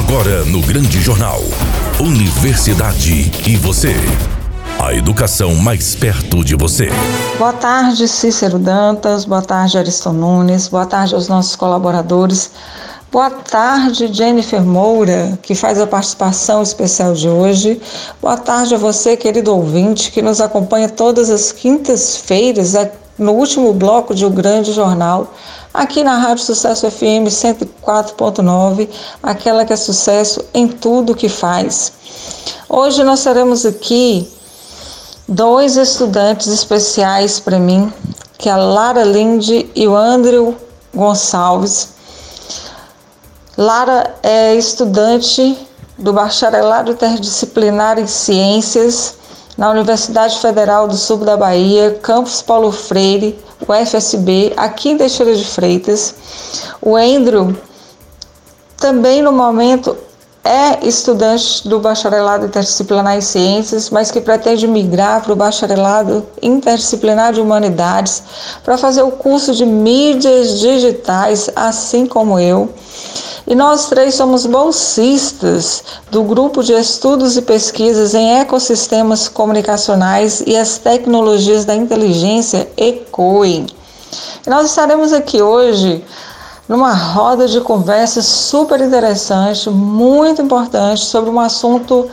Agora no Grande Jornal. Universidade e você. A educação mais perto de você. Boa tarde, Cícero Dantas. Boa tarde, Ariston Nunes. Boa tarde aos nossos colaboradores. Boa tarde, Jennifer Moura, que faz a participação especial de hoje. Boa tarde a você, querido ouvinte, que nos acompanha todas as quintas-feiras no último bloco de O Grande Jornal, aqui na Rádio Sucesso FM 104.9, aquela que é sucesso em tudo que faz. Hoje nós teremos aqui dois estudantes especiais para mim, que é a Lara Linde e o Andrew Gonçalves Lara é estudante do Bacharelado Interdisciplinar em Ciências na Universidade Federal do Sul da Bahia, Campus Paulo Freire, UFSB, aqui em Teixeira de Freitas. O Andrew também no momento é estudante do Bacharelado Interdisciplinar em Ciências, mas que pretende migrar para o Bacharelado Interdisciplinar de Humanidades para fazer o curso de mídias digitais, assim como eu. E nós três somos bolsistas do grupo de estudos e pesquisas em ecossistemas comunicacionais e as tecnologias da inteligência ECOI. E nós estaremos aqui hoje numa roda de conversa super interessante, muito importante, sobre um assunto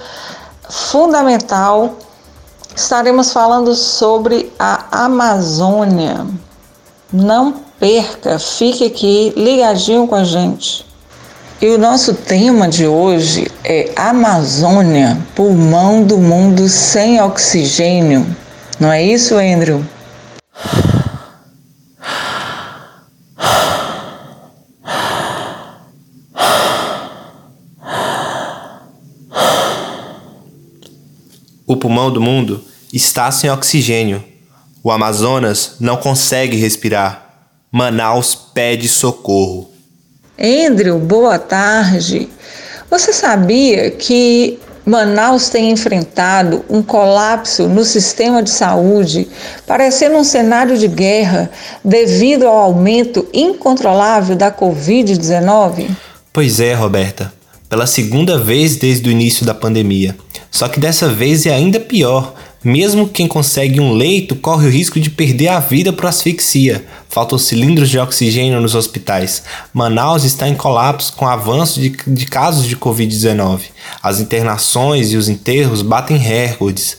fundamental. Estaremos falando sobre a Amazônia. Não perca, fique aqui ligadinho com a gente. E o nosso tema de hoje é Amazônia, pulmão do mundo sem oxigênio. Não é isso, Andrew? O pulmão do mundo está sem oxigênio. O Amazonas não consegue respirar. Manaus pede socorro. Andrew, boa tarde. Você sabia que Manaus tem enfrentado um colapso no sistema de saúde, parecendo um cenário de guerra devido ao aumento incontrolável da Covid-19? Pois é, Roberta. Pela segunda vez desde o início da pandemia. Só que dessa vez é ainda pior, mesmo quem consegue um leito corre o risco de perder a vida por asfixia. Faltam cilindros de oxigênio nos hospitais. Manaus está em colapso com avanço de, de casos de Covid-19. As internações e os enterros batem recordes.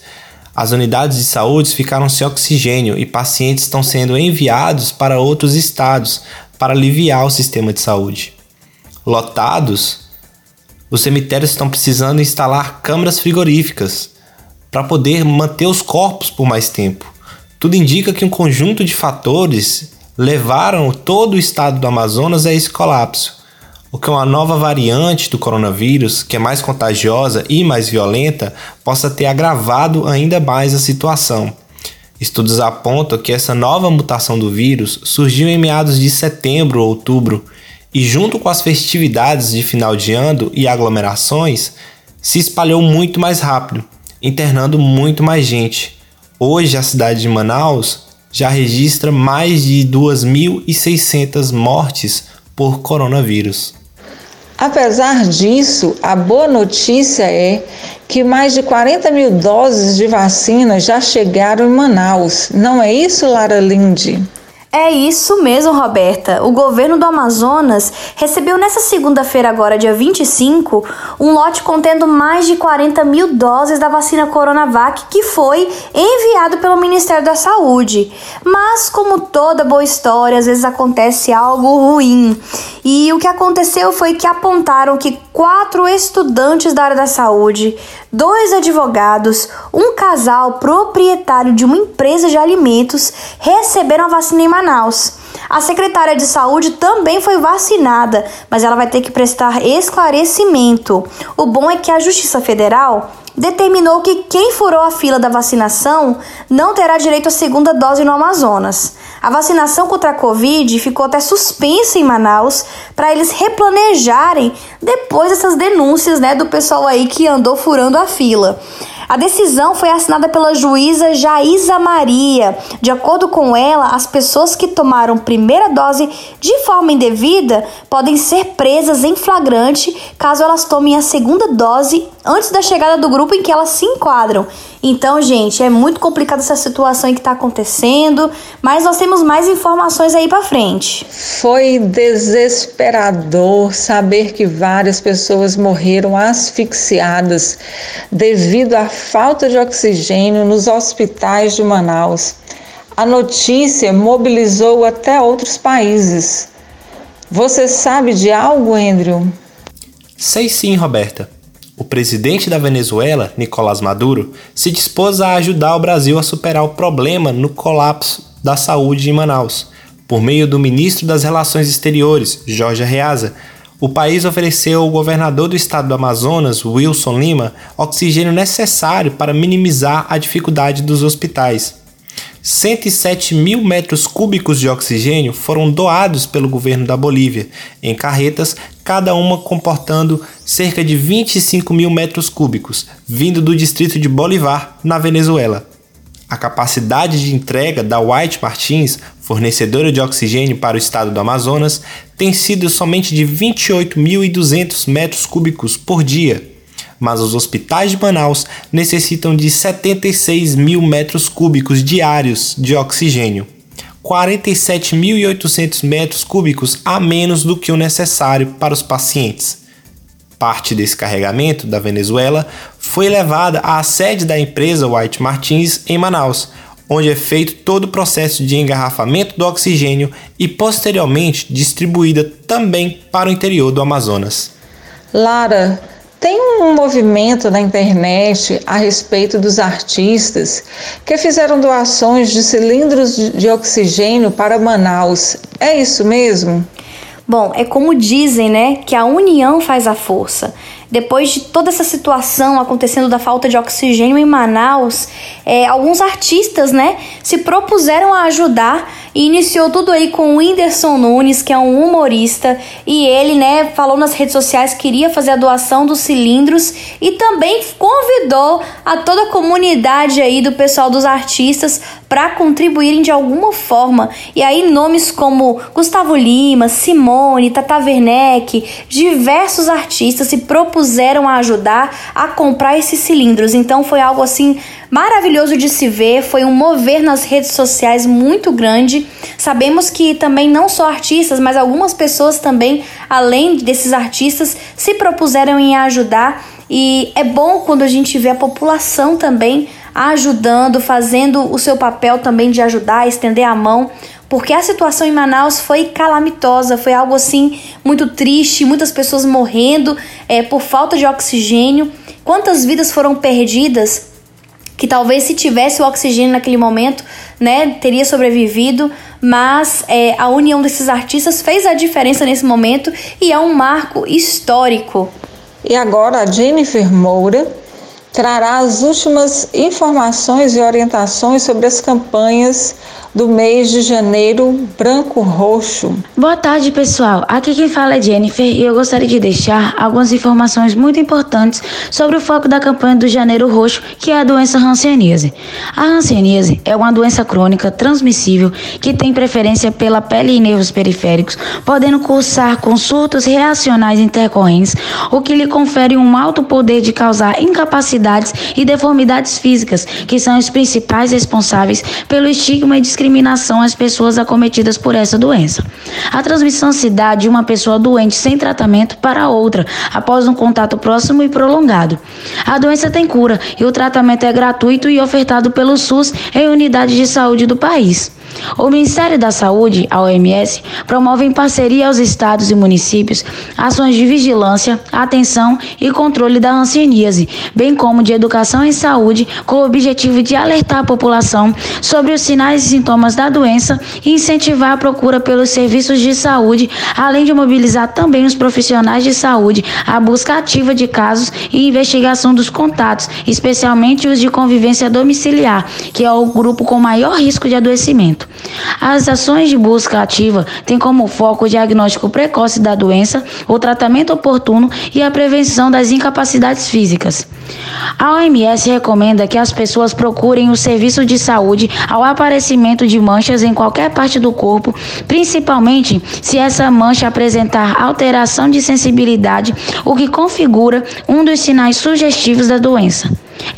As unidades de saúde ficaram sem oxigênio e pacientes estão sendo enviados para outros estados para aliviar o sistema de saúde. Lotados, os cemitérios estão precisando instalar câmaras frigoríficas para poder manter os corpos por mais tempo. Tudo indica que um conjunto de fatores levaram todo o estado do Amazonas a esse colapso. O que uma nova variante do coronavírus, que é mais contagiosa e mais violenta, possa ter agravado ainda mais a situação. Estudos apontam que essa nova mutação do vírus surgiu em meados de setembro ou outubro e, junto com as festividades de final de ano e aglomerações, se espalhou muito mais rápido internando muito mais gente. Hoje, a cidade de Manaus já registra mais de 2.600 mortes por coronavírus. Apesar disso, a boa notícia é que mais de 40 mil doses de vacina já chegaram em Manaus. Não é isso, Lara Linde? É isso mesmo, Roberta. O governo do Amazonas recebeu nessa segunda-feira, agora dia 25, um lote contendo mais de 40 mil doses da vacina Coronavac que foi enviado pelo Ministério da Saúde. Mas, como toda boa história, às vezes acontece algo ruim. E o que aconteceu foi que apontaram que quatro estudantes da área da saúde, dois advogados, um casal proprietário de uma empresa de alimentos receberam a vacina em Manaus. A secretária de saúde também foi vacinada, mas ela vai ter que prestar esclarecimento. O bom é que a Justiça Federal determinou que quem furou a fila da vacinação não terá direito à segunda dose no Amazonas. A vacinação contra a Covid ficou até suspensa em Manaus para eles replanejarem depois dessas denúncias né, do pessoal aí que andou furando a fila. A decisão foi assinada pela juíza Jaísa Maria. De acordo com ela, as pessoas que tomaram primeira dose de forma indevida podem ser presas em flagrante caso elas tomem a segunda dose antes da chegada do grupo em que elas se enquadram. Então, gente, é muito complicada essa situação que está acontecendo, mas nós temos mais informações aí para frente. Foi desesperador saber que várias pessoas morreram asfixiadas devido à falta de oxigênio nos hospitais de Manaus. A notícia mobilizou até outros países. Você sabe de algo, Andrew? Sei sim, Roberta o presidente da Venezuela, Nicolás Maduro, se dispôs a ajudar o Brasil a superar o problema no colapso da saúde em Manaus. Por meio do ministro das Relações Exteriores, Jorge Arreaza, o país ofereceu ao governador do estado do Amazonas, Wilson Lima, oxigênio necessário para minimizar a dificuldade dos hospitais. 107 mil metros cúbicos de oxigênio foram doados pelo governo da Bolívia, em carretas, cada uma comportando cerca de 25 mil metros cúbicos, vindo do distrito de Bolivar, na Venezuela. A capacidade de entrega da White Martins, fornecedora de oxigênio para o estado do Amazonas, tem sido somente de 28.200 metros cúbicos por dia mas os hospitais de Manaus necessitam de 76 mil metros cúbicos diários de oxigênio. 47.800 metros cúbicos a menos do que o necessário para os pacientes. Parte desse carregamento da Venezuela foi levada à sede da empresa White Martins em Manaus, onde é feito todo o processo de engarrafamento do oxigênio e posteriormente distribuída também para o interior do Amazonas. Lara, tem um movimento na internet a respeito dos artistas que fizeram doações de cilindros de oxigênio para Manaus. É isso mesmo? Bom, é como dizem, né, que a união faz a força. Depois de toda essa situação acontecendo da falta de oxigênio em Manaus, é, alguns artistas, né, se propuseram a ajudar e iniciou tudo aí com o Whindersson Nunes, que é um humorista, e ele, né, falou nas redes sociais que iria fazer a doação dos cilindros e também convidou a toda a comunidade aí do pessoal dos artistas para contribuírem de alguma forma. E aí nomes como Gustavo Lima, Simone, Tata Werneck, diversos artistas se propuseram a ajudar a comprar esses cilindros. Então foi algo assim maravilhoso de se ver, foi um mover nas redes sociais muito grande. Sabemos que também não só artistas, mas algumas pessoas também, além desses artistas, se propuseram em ajudar. E é bom quando a gente vê a população também ajudando, fazendo o seu papel também de ajudar, estender a mão, porque a situação em Manaus foi calamitosa, foi algo assim muito triste, muitas pessoas morrendo é, por falta de oxigênio. Quantas vidas foram perdidas? Que talvez se tivesse o oxigênio naquele momento, né, teria sobrevivido, mas é, a união desses artistas fez a diferença nesse momento e é um marco histórico. E agora a Jennifer Moura trará as últimas informações e orientações sobre as campanhas do mês de janeiro branco-roxo. Boa tarde, pessoal. Aqui quem fala é Jennifer e eu gostaria de deixar algumas informações muito importantes sobre o foco da campanha do Janeiro Roxo, que é a doença hanseníase. A hanseníase é uma doença crônica transmissível que tem preferência pela pele e nervos periféricos, podendo cursar com surtos reacionais intercorrentes, o que lhe confere um alto poder de causar incapacidades e deformidades físicas, que são os principais responsáveis pelo estigma e às pessoas acometidas por essa doença. A transmissão se dá de uma pessoa doente sem tratamento para outra, após um contato próximo e prolongado. A doença tem cura e o tratamento é gratuito e ofertado pelo SUS em unidades de saúde do país. O Ministério da Saúde, a OMS, promove em parceria aos estados e municípios ações de vigilância, atenção e controle da hanseníase, bem como de educação em saúde, com o objetivo de alertar a população sobre os sinais e sintomas da doença e incentivar a procura pelos serviços de saúde, além de mobilizar também os profissionais de saúde à busca ativa de casos e investigação dos contatos, especialmente os de convivência domiciliar, que é o grupo com maior risco de adoecimento. As ações de busca ativa têm como foco o diagnóstico precoce da doença, o tratamento oportuno e a prevenção das incapacidades físicas. A OMS recomenda que as pessoas procurem o serviço de saúde ao aparecimento de manchas em qualquer parte do corpo, principalmente se essa mancha apresentar alteração de sensibilidade, o que configura um dos sinais sugestivos da doença.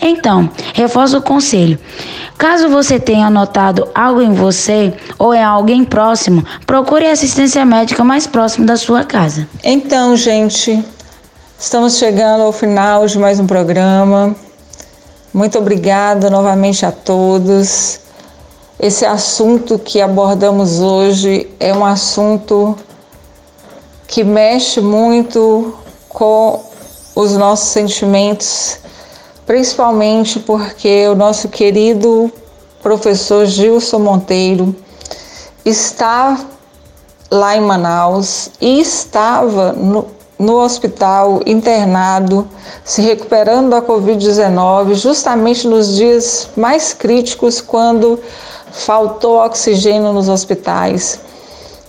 Então, reforço o conselho. Caso você tenha notado algo em você ou em alguém próximo, procure assistência médica mais próxima da sua casa. Então, gente, estamos chegando ao final de mais um programa. Muito obrigada novamente a todos. Esse assunto que abordamos hoje é um assunto que mexe muito com os nossos sentimentos principalmente porque o nosso querido professor Gilson Monteiro está lá em Manaus e estava no, no hospital internado, se recuperando da Covid-19, justamente nos dias mais críticos, quando faltou oxigênio nos hospitais.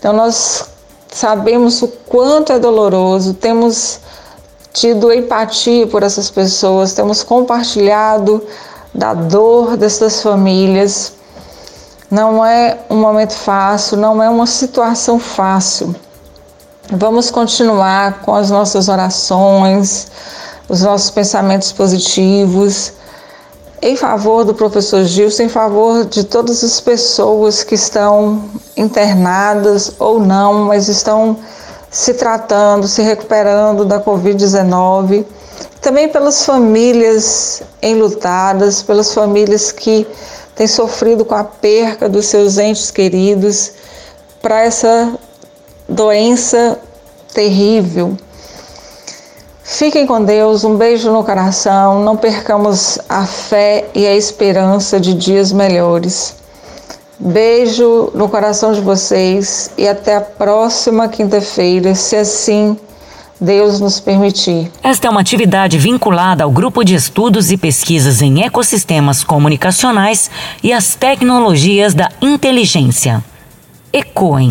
Então, nós sabemos o quanto é doloroso, temos tido empatia por essas pessoas, temos compartilhado da dor dessas famílias. Não é um momento fácil, não é uma situação fácil. Vamos continuar com as nossas orações, os nossos pensamentos positivos em favor do professor Gilson, em favor de todas as pessoas que estão internadas ou não, mas estão se tratando, se recuperando da Covid-19, também pelas famílias enlutadas, pelas famílias que têm sofrido com a perca dos seus entes queridos para essa doença terrível. Fiquem com Deus, um beijo no coração, não percamos a fé e a esperança de dias melhores. Beijo no coração de vocês e até a próxima quinta-feira, se assim Deus nos permitir. Esta é uma atividade vinculada ao Grupo de Estudos e Pesquisas em Ecossistemas Comunicacionais e as Tecnologias da Inteligência. ECOEM.